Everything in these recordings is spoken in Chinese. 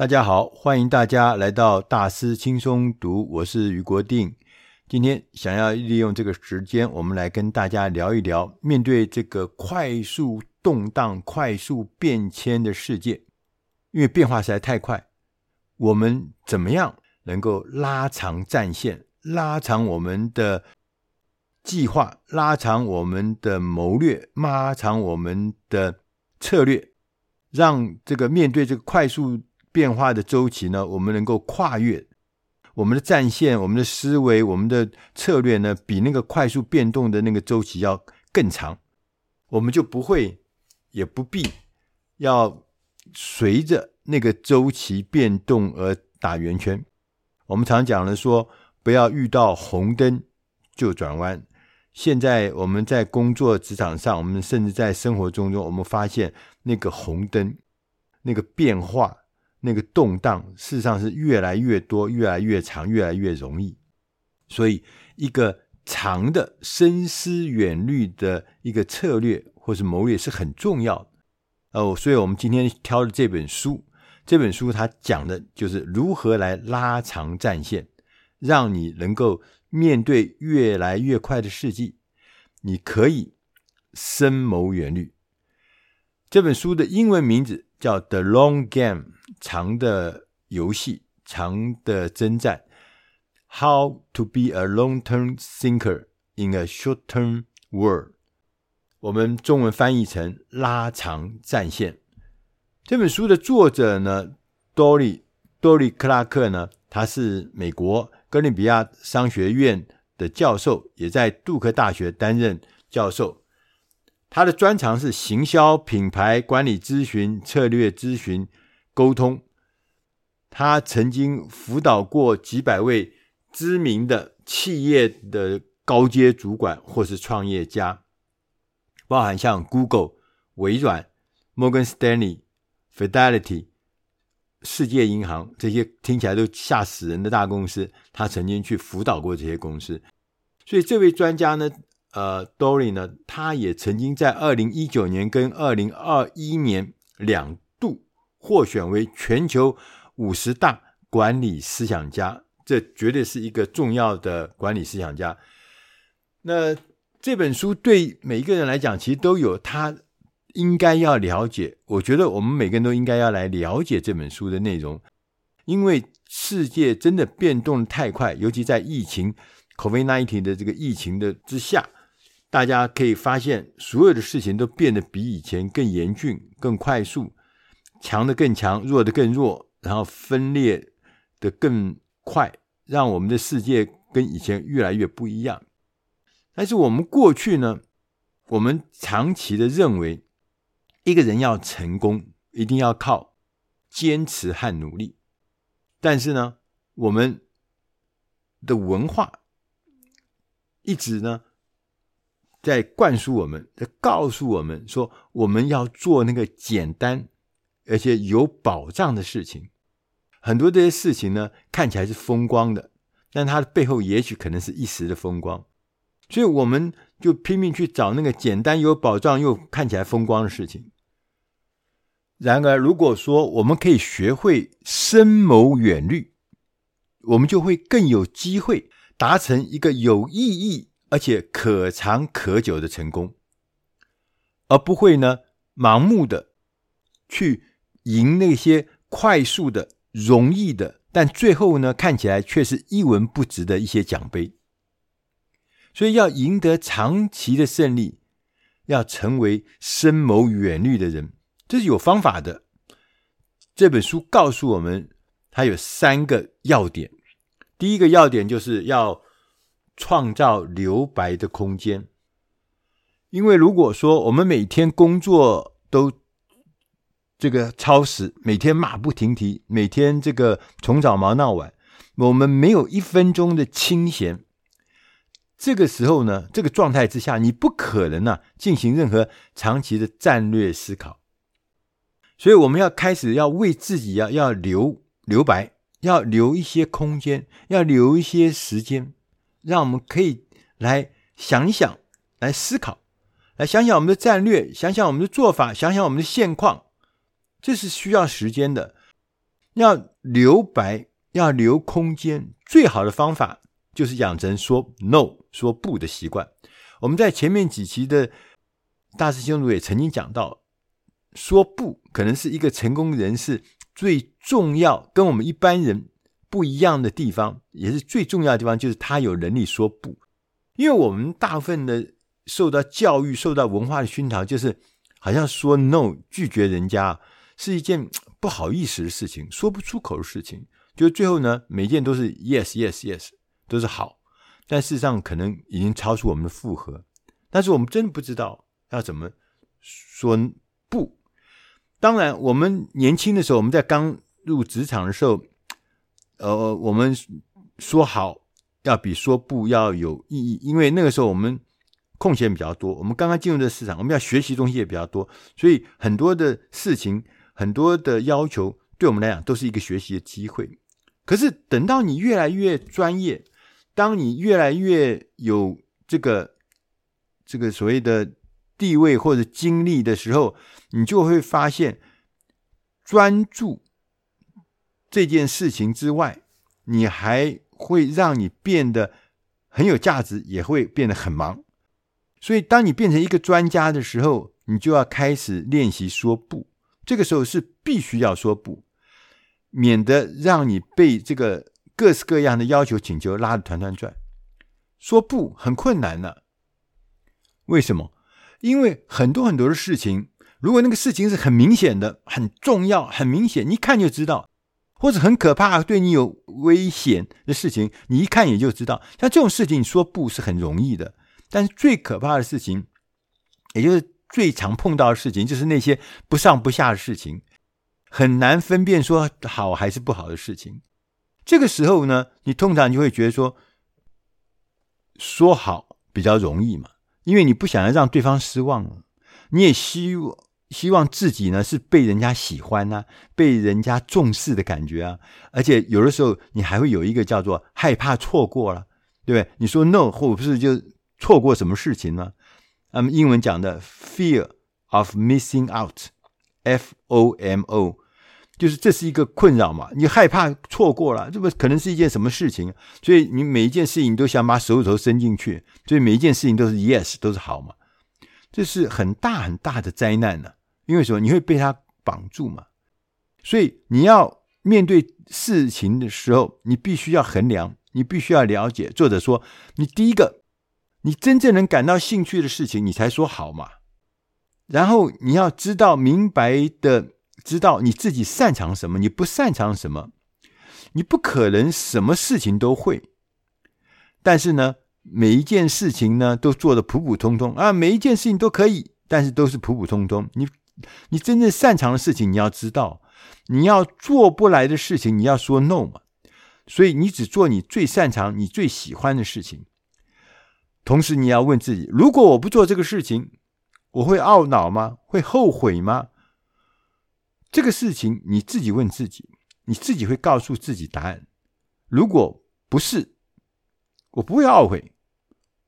大家好，欢迎大家来到大师轻松读，我是余国定。今天想要利用这个时间，我们来跟大家聊一聊，面对这个快速动荡、快速变迁的世界，因为变化实在太快，我们怎么样能够拉长战线，拉长我们的计划，拉长我们的谋略，拉长我们的策略，让这个面对这个快速。变化的周期呢，我们能够跨越我们的战线，我们的思维，我们的策略呢，比那个快速变动的那个周期要更长，我们就不会也不必要随着那个周期变动而打圆圈。我们常讲的说，不要遇到红灯就转弯。现在我们在工作职场上，我们甚至在生活中中，我们发现那个红灯，那个变化。那个动荡，事实上是越来越多、越来越长、越来越容易。所以，一个长的深思远虑的一个策略或是谋略是很重要的。哦，所以我们今天挑的这本书，这本书它讲的就是如何来拉长战线，让你能够面对越来越快的世纪，你可以深谋远虑。这本书的英文名字叫《The Long Game》。长的游戏，长的征战。How to be a long-term thinker in a short-term world？我们中文翻译成“拉长战线”。这本书的作者呢，多里多里克拉克呢，他是美国哥伦比亚商学院的教授，也在杜克大学担任教授。他的专长是行销、品牌管理咨询、策略咨询。沟通，他曾经辅导过几百位知名的企业的高阶主管或是创业家，包含像 Google、微软、Morgan Stanley、Fidelity、世界银行这些听起来都吓死人的大公司，他曾经去辅导过这些公司。所以这位专家呢，呃，Dory 呢，他也曾经在二零一九年跟二零二一年两。获选为全球五十大管理思想家，这绝对是一个重要的管理思想家。那这本书对每一个人来讲，其实都有他应该要了解。我觉得我们每个人都应该要来了解这本书的内容，因为世界真的变动太快，尤其在疫情 COVID-19 的这个疫情的之下，大家可以发现所有的事情都变得比以前更严峻、更快速。强的更强，弱的更弱，然后分裂的更快，让我们的世界跟以前越来越不一样。但是我们过去呢，我们长期的认为，一个人要成功，一定要靠坚持和努力。但是呢，我们的文化一直呢在灌输我们，在告诉我们说，我们要做那个简单。而且有保障的事情，很多这些事情呢，看起来是风光的，但它的背后也许可能是一时的风光，所以我们就拼命去找那个简单有保障又看起来风光的事情。然而，如果说我们可以学会深谋远虑，我们就会更有机会达成一个有意义而且可长可久的成功，而不会呢盲目的去。赢那些快速的、容易的，但最后呢，看起来却是一文不值的一些奖杯。所以，要赢得长期的胜利，要成为深谋远虑的人，这是有方法的。这本书告诉我们，它有三个要点。第一个要点就是要创造留白的空间，因为如果说我们每天工作都这个超时，每天马不停蹄，每天这个从早忙到晚，我们没有一分钟的清闲。这个时候呢，这个状态之下，你不可能呢、进行任何长期的战略思考。所以我们要开始要为自己要要留留白，要留一些空间，要留一些时间，让我们可以来想一想，来思考，来想想我们的战略，想想我们的做法，想想我们的现况。这是需要时间的。要留白，要留空间，最好的方法就是养成说 “no” 说不的习惯。我们在前面几期的大师兄也曾经讲到，说不可能是一个成功人士最重要，跟我们一般人不一样的地方，也是最重要的地方，就是他有能力说不。因为我们大部分的受到教育、受到文化的熏陶，就是好像说 “no” 拒绝人家是一件不好意思的事情，说不出口的事情。就最后呢，每件都是 “yes, yes, yes”，都是好，但事实上可能已经超出我们的负荷。但是我们真的不知道要怎么说不。当然，我们年轻的时候，我们在刚入职场的时候，呃，我们说好要比说不要有意义，因为那个时候我们空闲比较多，我们刚刚进入这市场，我们要学习东西也比较多，所以很多的事情、很多的要求，对我们来讲都是一个学习的机会。可是等到你越来越专业，当你越来越有这个这个所谓的地位或者经历的时候，你就会发现，专注这件事情之外，你还会让你变得很有价值，也会变得很忙。所以，当你变成一个专家的时候，你就要开始练习说不。这个时候是必须要说不，免得让你被这个各式各样的要求请求拉得团团转。说不很困难呢。为什么？因为很多很多的事情，如果那个事情是很明显的、很重要、很明显，你一看就知道，或者很可怕、对你有危险的事情，你一看也就知道。像这种事情，你说不是很容易的。但是最可怕的事情，也就是最常碰到的事情，就是那些不上不下的事情，很难分辨说好还是不好的事情。这个时候呢，你通常就会觉得说，说好比较容易嘛。因为你不想要让对方失望，你也希望希望自己呢是被人家喜欢啊，被人家重视的感觉啊，而且有的时候你还会有一个叫做害怕错过了，对不对？你说 no 或不是就错过什么事情呢？那么英文讲的 fear of missing out，F-O-M-O。就是这是一个困扰嘛，你害怕错过了，这不可能是一件什么事情，所以你每一件事情都想把手指头伸进去，所以每一件事情都是 yes，都是好嘛，这是很大很大的灾难呢、因为什么？你会被它绑住嘛。所以你要面对事情的时候，你必须要衡量，你必须要了解。作者说，你第一个，你真正能感到兴趣的事情，你才说好嘛。然后你要知道明白的。知道你自己擅长什么，你不擅长什么，你不可能什么事情都会。但是呢，每一件事情呢都做得普普通通啊，每一件事情都可以，但是都是普普通通。你你真正擅长的事情，你要知道，你要做不来的事情，你要说 no 嘛。所以你只做你最擅长、你最喜欢的事情。同时，你要问自己：如果我不做这个事情，我会懊恼吗？会后悔吗？这个事情你自己问自己，你自己会告诉自己答案。如果不是，我不会懊悔，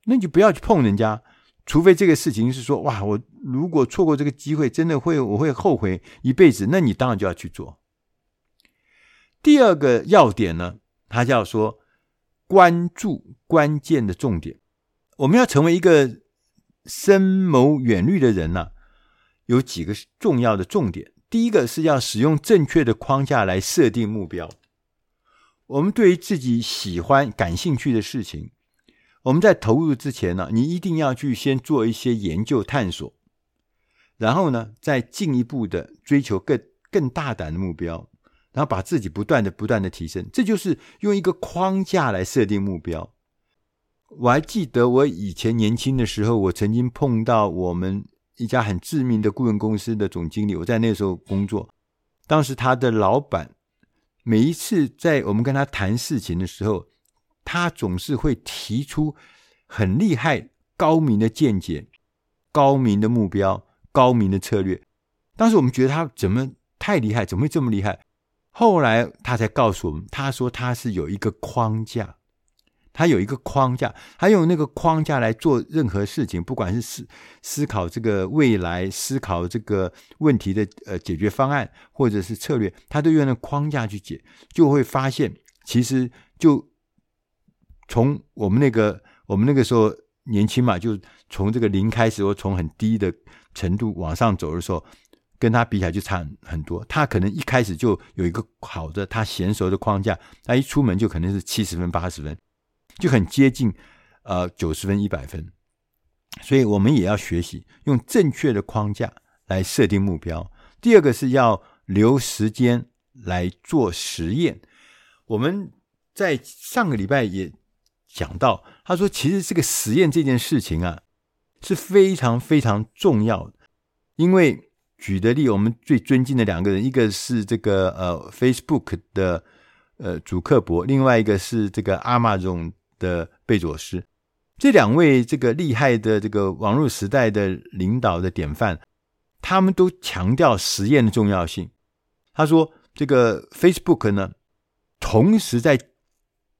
那你就不要去碰人家。除非这个事情是说，哇，我如果错过这个机会，真的会我会后悔一辈子。那你当然就要去做。第二个要点呢，他叫说关注关键的重点。我们要成为一个深谋远虑的人呢，有几个重要的重点。第一个是要使用正确的框架来设定目标。我们对于自己喜欢、感兴趣的事情，我们在投入之前呢，你一定要去先做一些研究探索，然后呢，再进一步的追求更更大胆的目标，然后把自己不断的、不断的提升。这就是用一个框架来设定目标。我还记得我以前年轻的时候，我曾经碰到我们。一家很知名的顾问公司的总经理，我在那时候工作。当时他的老板每一次在我们跟他谈事情的时候，他总是会提出很厉害、高明的见解、高明的目标、高明的策略。当时我们觉得他怎么太厉害，怎么会这么厉害？后来他才告诉我们，他说他是有一个框架，他有一个框架，他用那个框架来做任何事情，不管是思思考这个未来，思考这个问题的呃解决方案，或者是策略，他都用那框架去解，就会发现，其实就从我们那个我们那个时候年轻嘛，就从这个零开始，或从很低的程度往上走的时候，跟他比起来就差很多。他可能一开始就有一个好的他娴熟的框架，他一出门就可能是七十分八十分。就很接近，呃，九十分、一百分，所以我们也要学习用正确的框架来设定目标。第二个是要留时间来做实验。我们在上个礼拜也讲到，他说，其实这个实验这件事情啊是非常非常重要的，因为举的例，我们最尊敬的两个人，一个是这个呃 Facebook 的呃祖克伯，另外一个是这个 Amazon。的贝佐斯，这两位这个厉害的这个网络时代的领导的典范，他们都强调实验的重要性。他说，这个 Facebook 呢，同时在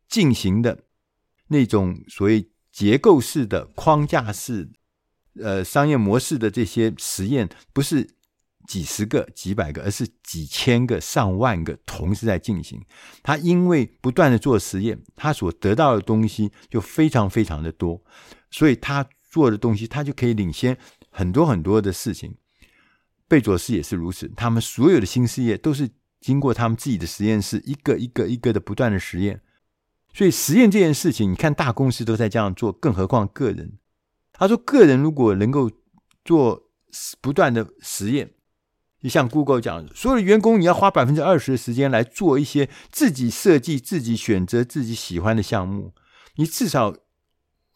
进行的那种所谓结构式的框架式，呃，商业模式的这些实验，不是。几十个、几百个，而是几千个、上万个同时在进行。他因为不断的做实验，他所得到的东西就非常非常的多，所以他做的东西，他就可以领先很多很多的事情。贝佐斯也是如此，他们所有的新事业都是经过他们自己的实验室，一个一个一个的不断的实验。所以实验这件事情，你看大公司都在这样做，更何况个人。他说，个人如果能够做不断的实验。你像 Google 讲，所有的员工你要花百分之二十的时间来做一些自己设计、自己选择、自己喜欢的项目。你至少，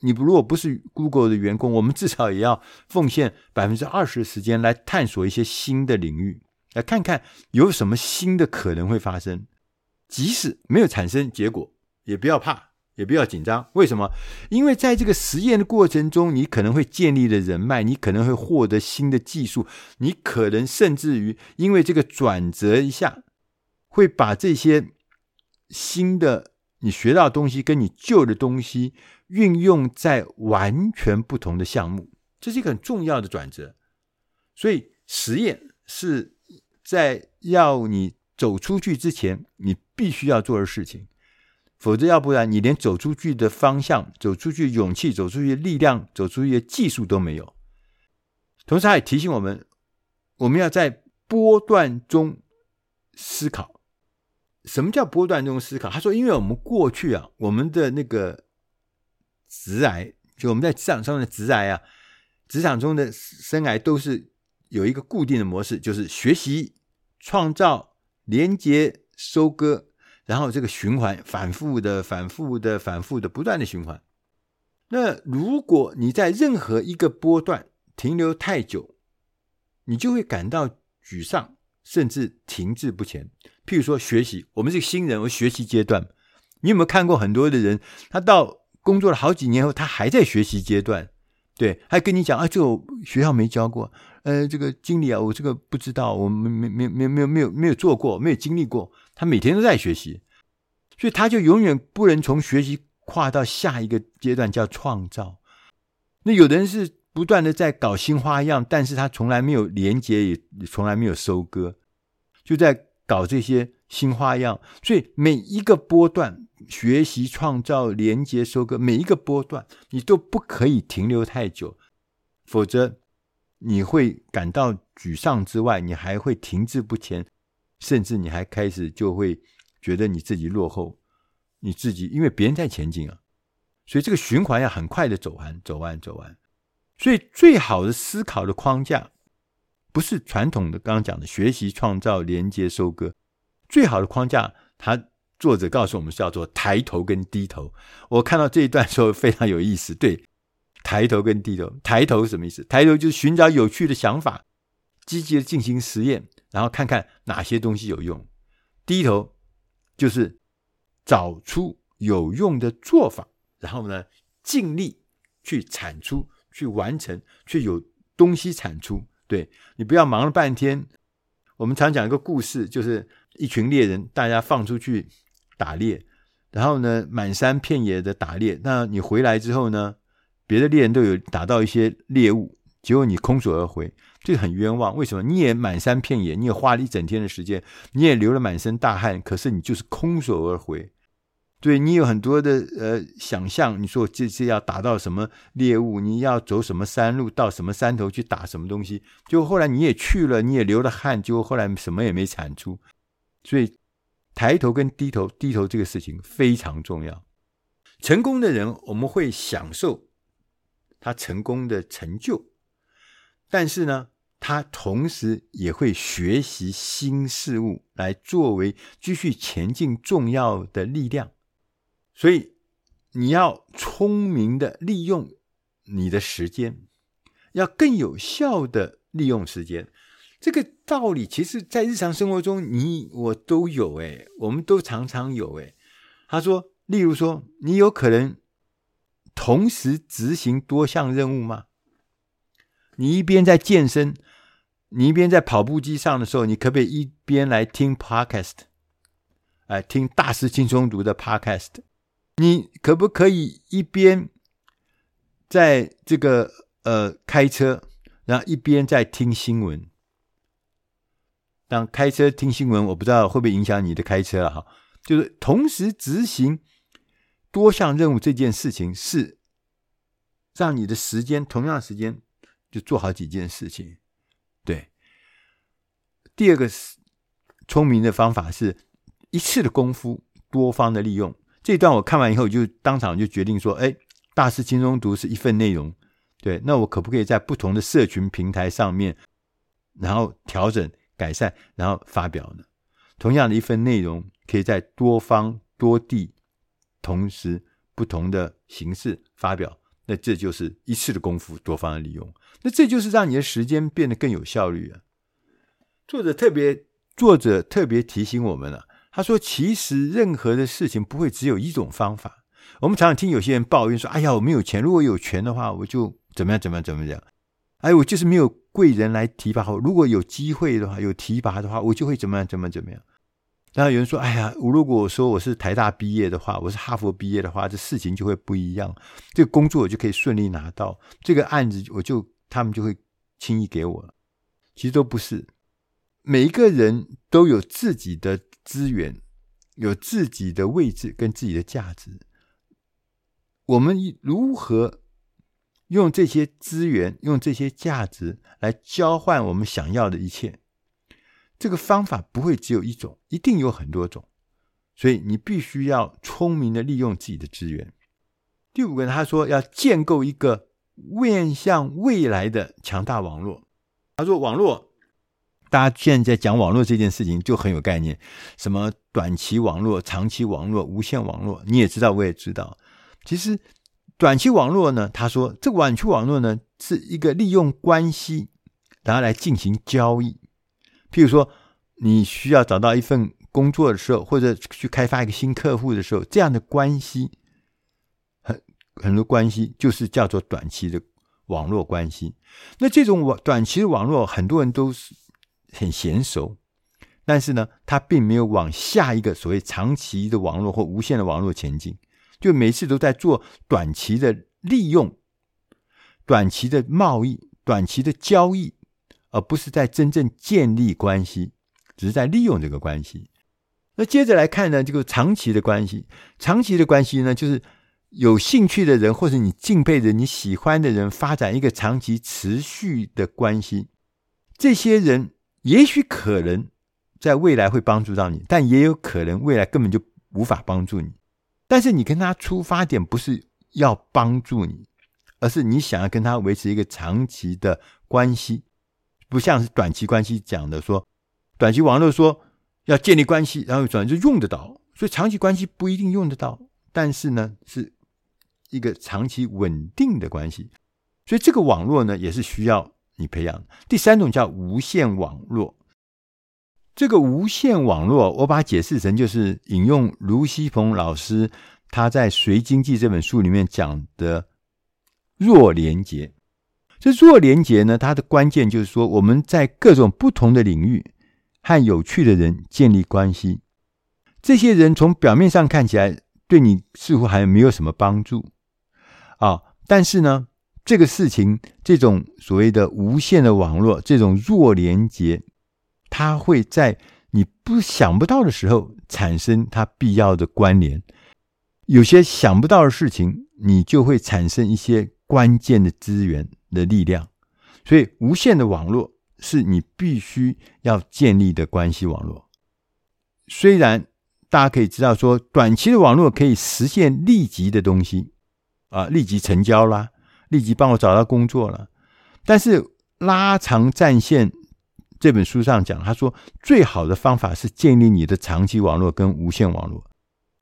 你如果不是 Google 的员工，我们至少也要奉献百分之二十的时间来探索一些新的领域，来看看有什么新的可能会发生。即使没有产生结果，也不要怕。也不要紧张，为什么？因为在这个实验的过程中，你可能会建立了人脉，你可能会获得新的技术，你可能甚至于因为这个转折一下，会把这些新的你学到的东西跟你旧的东西运用在完全不同的项目，这是一个很重要的转折。所以实验是在要你走出去之前，你必须要做的事情。否则，要不然你连走出去的方向、走出去勇气、走出去力量、走出去的技术都没有。同时，他也提醒我们，我们要在波段中思考。什么叫波段中思考？他说，因为我们过去啊，我们的那个职癌，就我们在职场上的职癌啊，职场中的生癌都是有一个固定的模式，就是学习、创造、连接、收割。然后这个循环反复的、反复的、反复的、不断的循环。那如果你在任何一个波段停留太久，你就会感到沮丧，甚至停滞不前。譬如说学习，我们是新人，我学习阶段，你有没有看过很多的人，他到工作了好几年后，他还在学习阶段，对，还跟你讲啊，这个学校没教过，呃，这个经理啊，我这个不知道，我没没没没没有没有没有做过，没有经历过。他每天都在学习，所以他就永远不能从学习跨到下一个阶段，叫创造。那有的人是不断的在搞新花样，但是他从来没有连接，也从来没有收割，就在搞这些新花样。所以每一个波段，学习、创造、连接、收割，每一个波段你都不可以停留太久，否则你会感到沮丧之外，你还会停滞不前。甚至你还开始就会觉得你自己落后，你自己因为别人在前进啊，所以这个循环要很快的走完，走完，走完。所以最好的思考的框架不是传统的刚刚讲的学习、创造、连接、收割。最好的框架，它作者告诉我们叫做抬头跟低头。我看到这一段时候非常有意思。对，抬头跟低头，抬头什么意思？抬头就是寻找有趣的想法，积极的进行实验。然后看看哪些东西有用，低头就是找出有用的做法，然后呢，尽力去产出、去完成，去有东西产出。对，你不要忙了半天。我们常讲一个故事，就是一群猎人，大家放出去打猎，然后呢，满山遍野的打猎，那你回来之后呢，别的猎人都有打到一些猎物，结果你空手而回，这很冤枉。为什么？你也满山遍野，你也花了一整天的时间，你也流了满身大汗，可是你就是空手而回。对，你有很多的呃想象，你说我这次要打到什么猎物，你要走什么山路，到什么山头去打什么东西，就后来你也去了，你也流了汗，结果后来什么也没产出。所以抬头跟低头，低头这个事情非常重要。成功的人，我们会享受他成功的成就，但是呢，他同时也会学习新事物，来作为继续前进重要的力量。所以，你要聪明的利用你的时间，要更有效的利用时间。这个道理，其实在日常生活中，你我都有诶，我们都常常有诶。他说，例如说，你有可能同时执行多项任务吗？你一边在健身，你一边在跑步机上的时候，你可不可以一边来听 podcast，哎，听大师轻松读的 podcast？你可不可以一边在这个呃开车，然后一边在听新闻？当开车听新闻，我不知道会不会影响你的开车了哈。就是同时执行多项任务这件事情，是让你的时间同样时间就做好几件事情。对，第二个是聪明的方法是一次的功夫多方的利用。这段我看完以后，就当场就决定说：“哎，大师轻松读是一份内容，对，那我可不可以在不同的社群平台上面，然后调整、改善，然后发表呢？同样的一份内容，可以在多方多地，同时不同的形式发表，那这就是一次的功夫，多方的利用，那这就是让你的时间变得更有效率啊。”作者特别，作者特别提醒我们了。他说：“其实任何的事情不会只有一种方法。我们常常听有些人抱怨说：‘哎呀，我没有钱。如果有钱的话，我就怎么样怎么样怎么样。’哎，我就是没有贵人来提拔我。如果有机会的话，有提拔的话，我就会怎么样怎么怎么样。然后有人说：‘哎呀，我如果说我是台大毕业的话，我是哈佛毕业的话，这事情就会不一样。这个工作我就可以顺利拿到，这个案子我就他们就会轻易给我。其实都不是，每一个人都有自己的。”资源有自己的位置跟自己的价值，我们如何用这些资源、用这些价值来交换我们想要的一切？这个方法不会只有一种，一定有很多种。所以你必须要聪明的利用自己的资源。第五个，他说要建构一个面向未来的强大网络。他说网络。大家现在讲网络这件事情就很有概念，什么短期网络、长期网络、无线网络，你也知道，我也知道。其实短期网络呢，他说这个短期网络呢是一个利用关系，然后来进行交易。譬如说，你需要找到一份工作的时候，或者去开发一个新客户的时候，这样的关系，很很多关系就是叫做短期的网络关系。那这种网短期的网络，很多人都是。很娴熟，但是呢，他并没有往下一个所谓长期的网络或无限的网络前进，就每次都在做短期的利用、短期的贸易、短期的交易，而不是在真正建立关系，只是在利用这个关系。那接着来看呢，这个长期的关系，长期的关系呢，就是有兴趣的人或者你敬佩的、你喜欢的人，发展一个长期持续的关系，这些人。也许可能在未来会帮助到你，但也有可能未来根本就无法帮助你。但是你跟他出发点不是要帮助你，而是你想要跟他维持一个长期的关系，不像是短期关系讲的说，短期网络说要建立关系，然后转就用得到，所以长期关系不一定用得到。但是呢，是一个长期稳定的关系，所以这个网络呢也是需要。你培养第三种叫无线网络，这个无线网络，我把它解释成就是引用卢希鹏老师他在《随经济》这本书里面讲的弱连结。这弱连结呢，它的关键就是说，我们在各种不同的领域和有趣的人建立关系。这些人从表面上看起来对你似乎还没有什么帮助啊。但是呢，这个事情，这种所谓的无线的网络，这种弱连接，它会在你不想不到的时候产生它必要的关联。有些想不到的事情，你就会产生一些关键的资源的力量。所以，无线的网络是你必须要建立的关系网络。虽然大家可以知道说，短期的网络可以实现立即的东西啊，立即成交啦。立即帮我找到工作了，但是拉长战线这本书上讲，他说最好的方法是建立你的长期网络跟无线网络，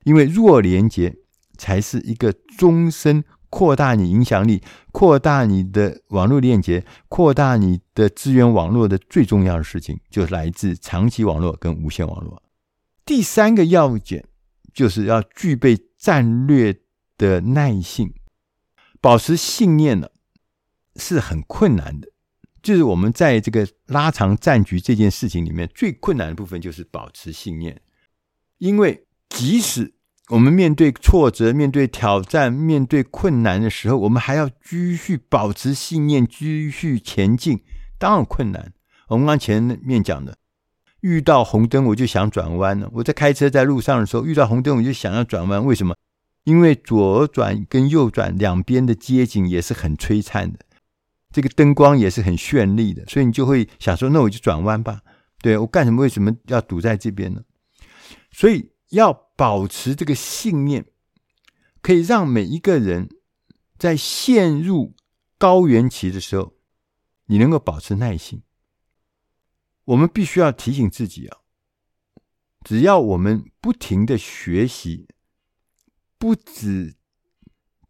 因为弱连接才是一个终身扩大你影响力、扩大你的网络链接、扩大你的资源网络的最重要的事情，就是来自长期网络跟无线网络。第三个要件就是要具备战略的耐性。保持信念呢，是很困难的。就是我们在这个拉长战局这件事情里面，最困难的部分就是保持信念。因为即使我们面对挫折、面对挑战、面对困难的时候，我们还要继续保持信念，继续前进，当然困难。我们刚前面讲的，遇到红灯我就想转弯了。我在开车在路上的时候，遇到红灯我就想要转弯，为什么？因为左转跟右转两边的街景也是很璀璨的，这个灯光也是很绚丽的，所以你就会想说：“那我就转弯吧。对”我干什么？为什么要堵在这边呢？所以要保持这个信念，可以让每一个人在陷入高原期的时候，你能够保持耐心。我们必须要提醒自己啊，只要我们不停的学习。不止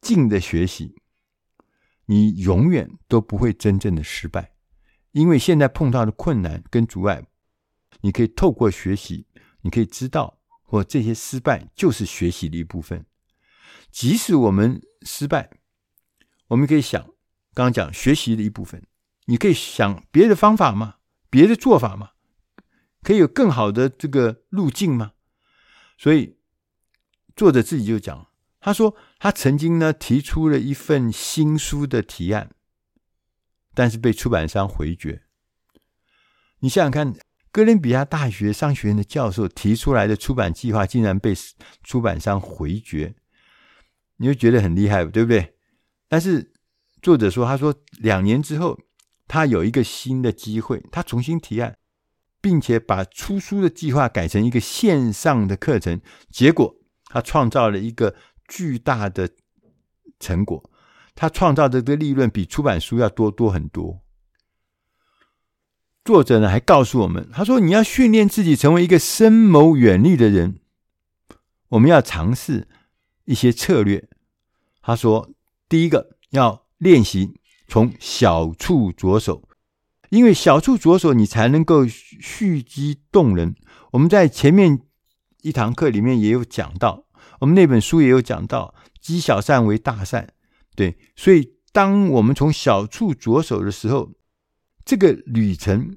静的学习，你永远都不会真正的失败，因为现在碰到的困难跟阻碍，你可以透过学习，你可以知道，或这些失败就是学习的一部分。即使我们失败，我们可以想，刚刚讲学习的一部分，你可以想别的方法吗？别的做法吗？可以有更好的这个路径吗？所以。作者自己就讲，他说他曾经呢提出了一份新书的提案，但是被出版商回绝。你想想看，哥伦比亚大学商学院的教授提出来的出版计划，竟然被出版商回绝，你会觉得很厉害，对不对？但是作者说，他说两年之后，他有一个新的机会，他重新提案，并且把出书的计划改成一个线上的课程，结果。他创造了一个巨大的成果，他创造的这个利润比出版书要多多很多。作者呢还告诉我们，他说：“你要训练自己成为一个深谋远虑的人，我们要尝试一些策略。”他说：“第一个要练习从小处着手，因为小处着手，你才能够蓄积动人。”我们在前面一堂课里面也有讲到。我们那本书也有讲到，积小善为大善，对，所以当我们从小处着手的时候，这个旅程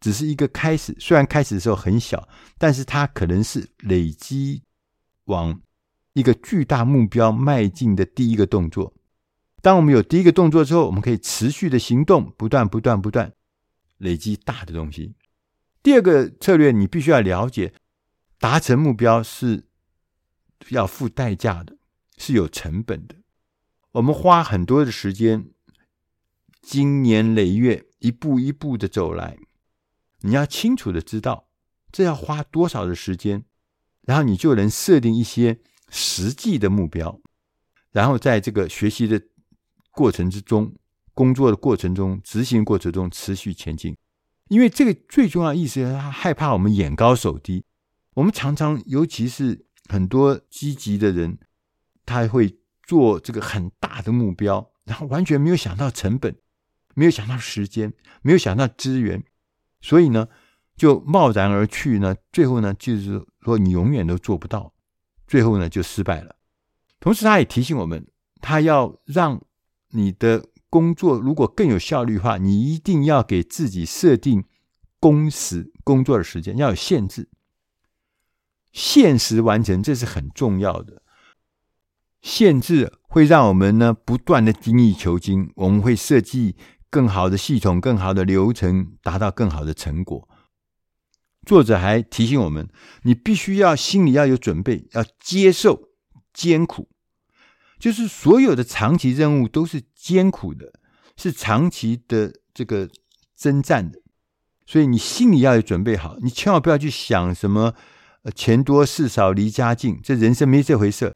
只是一个开始。虽然开始的时候很小，但是它可能是累积往一个巨大目标迈进的第一个动作。当我们有第一个动作之后，我们可以持续的行动，不断、不断、不断累积大的东西。第二个策略，你必须要了解，达成目标是。要付代价的，是有成本的。我们花很多的时间，经年累月，一步一步的走来。你要清楚的知道，这要花多少的时间，然后你就能设定一些实际的目标，然后在这个学习的过程之中、工作的过程中、执行过程中持续前进。因为这个最重要意思是，他害怕我们眼高手低。我们常常，尤其是。很多积极的人，他会做这个很大的目标，然后完全没有想到成本，没有想到时间，没有想到资源，所以呢，就贸然而去呢，最后呢，就是说你永远都做不到，最后呢就失败了。同时，他也提醒我们，他要让你的工作如果更有效率的话，你一定要给自己设定工时，工作的时间要有限制。限时完成，这是很重要的。限制会让我们呢不断的精益求精，我们会设计更好的系统、更好的流程，达到更好的成果。作者还提醒我们，你必须要心里要有准备，要接受艰苦，就是所有的长期任务都是艰苦的，是长期的这个征战的，所以你心里要有准备好，你千万不要去想什么呃钱多事少离家近，这人生没这回事，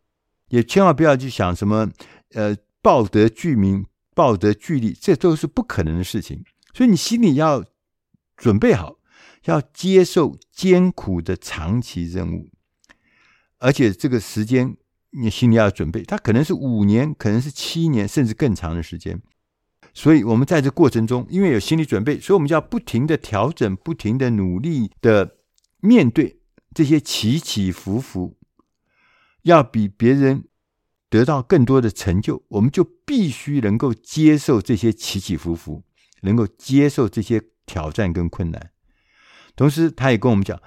也千万不要去想什么呃抱得巨名、抱得巨利，这都是不可能的事情，所以你心里要准备好。要接受艰苦的长期任务，而且这个时间你心里要准备，它可能是五年，可能是七年，甚至更长的时间。所以，我们在这过程中，因为有心理准备，所以我们就要不停的调整，不停的努力的面对这些起起伏伏。要比别人得到更多的成就，我们就必须能够接受这些起起伏伏，能够接受这些挑战跟困难。同时，他也跟我们讲，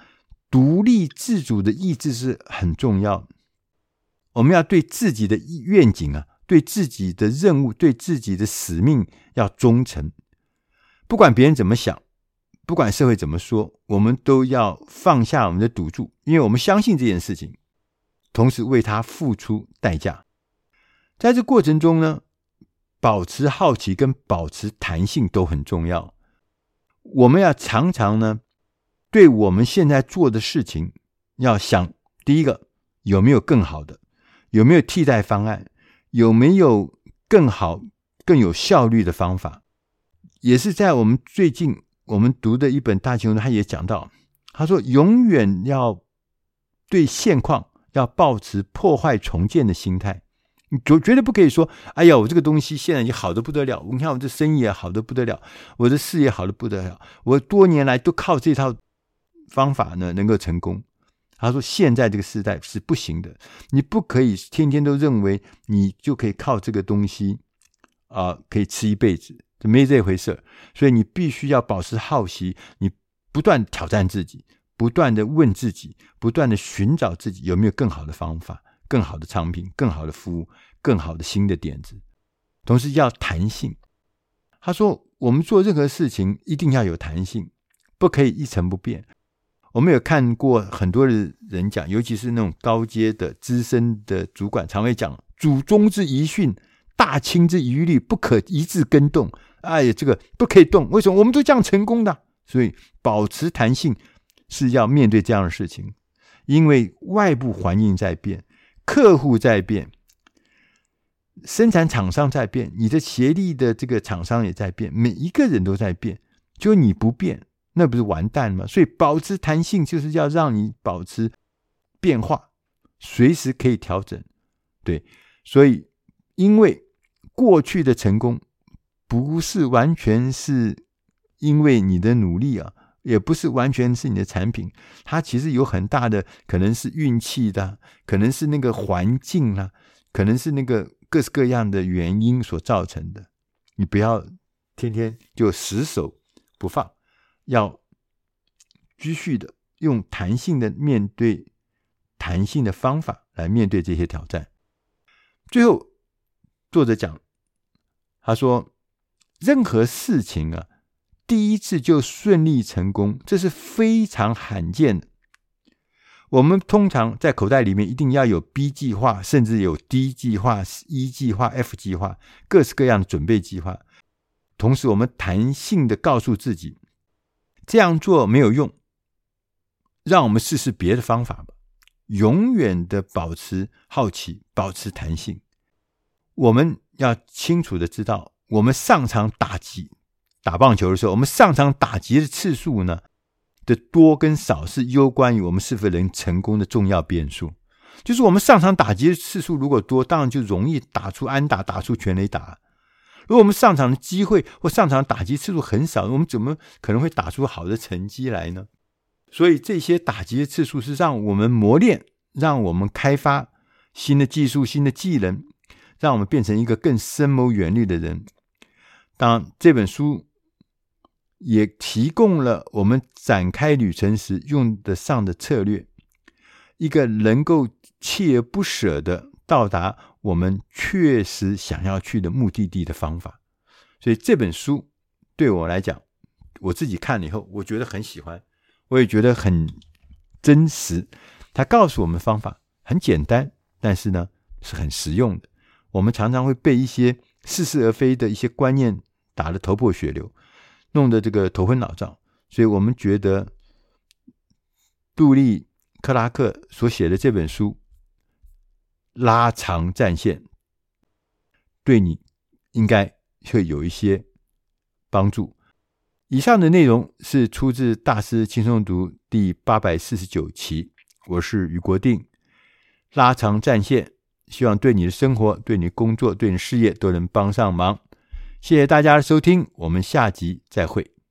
独立自主的意志是很重要。我们要对自己的愿景啊，对自己的任务，对自己的使命要忠诚。不管别人怎么想，不管社会怎么说，我们都要放下我们的赌注，因为我们相信这件事情，同时为它付出代价。在这过程中呢，保持好奇跟保持弹性都很重要。我们要常常呢。对我们现在做的事情，要想第一个有没有更好的，有没有替代方案，有没有更好、更有效率的方法。也是在我们最近我们读的一本大金融，他也讲到，他说永远要对现况要保持破坏重建的心态，你绝绝对不可以说，哎呀，我这个东西现在已经好得不得了，你看我这生意也好得不得了，我的事业好得不得了，我多年来都靠这套。方法呢，能够成功？他说：“现在这个时代是不行的，你不可以天天都认为你就可以靠这个东西啊、可以吃一辈子，就没这回事。所以你必须要保持好奇，你不断挑战自己，不断的问自己，不断的寻找自己有没有更好的方法、更好的产品、更好的服务、更好的新的点子。同时要弹性。他说，我们做任何事情一定要有弹性，不可以一成不变。”我们有看过很多的人讲，尤其是那种高阶的资深的主管，常会讲“祖宗之遗训，大清之余律，不可一字更动”。哎呀，这个不可以动，为什么？我们都这样成功的。所以，保持弹性是要面对这样的事情，因为外部环境在变，客户在变，生产厂商在变，你的协力的这个厂商也在变，每一个人都在变，就你不变。那不是完蛋吗？所以保持弹性就是要让你保持变化，随时可以调整。对，所以因为过去的成功不是完全是因为你的努力啊，也不是完全是你的产品，它其实有很大的可能是运气的，可能是那个环境啊，可能是那个各式各样的原因所造成的。你不要天天就死守不放。要继续的用弹性的面对弹性的方法来面对这些挑战。最后，作者讲，他说：“任何事情啊，第一次就顺利成功，这是非常罕见的。我们通常在口袋里面一定要有 B 计划，甚至有 D 计划、E 计划、F 计划，各式各样的准备计划。同时，我们弹性的告诉自己。”这样做没有用，让我们试试别的方法吧。永远的保持好奇，保持弹性。我们要清楚的知道，我们上场打击打棒球的时候，我们上场打击的次数呢的多跟少，是攸关于我们是否能成功的重要变数。就是我们上场打击的次数如果多，当然就容易打出安打，打出全垒打。如果我们上场的机会或上场打击次数很少，我们怎么可能会打出好的成绩来呢？所以这些打击的次数是让我们磨练，让我们开发新的技术、新的技能，让我们变成一个更深谋远虑的人。当，这本书也提供了我们展开旅程时用得上的策略，一个能够锲而不舍的到达我们确实想要去的目的地的方法。所以这本书对我来讲，我自己看了以后，我觉得很喜欢，我也觉得很真实。他告诉我们方法很简单，但是呢是很实用的。我们常常会被一些似是而非的一些观念打得头破血流，弄得这个头昏脑胀。所以我们觉得杜立克拉克所写的这本书《拉长战线》，对你应该会有一些帮助。以上的内容是出自《大师轻松读》第八百四十九期。我是于国定，拉长战线，希望对你的生活、对你工作、对你事业都能帮上忙。谢谢大家的收听，我们下集再会。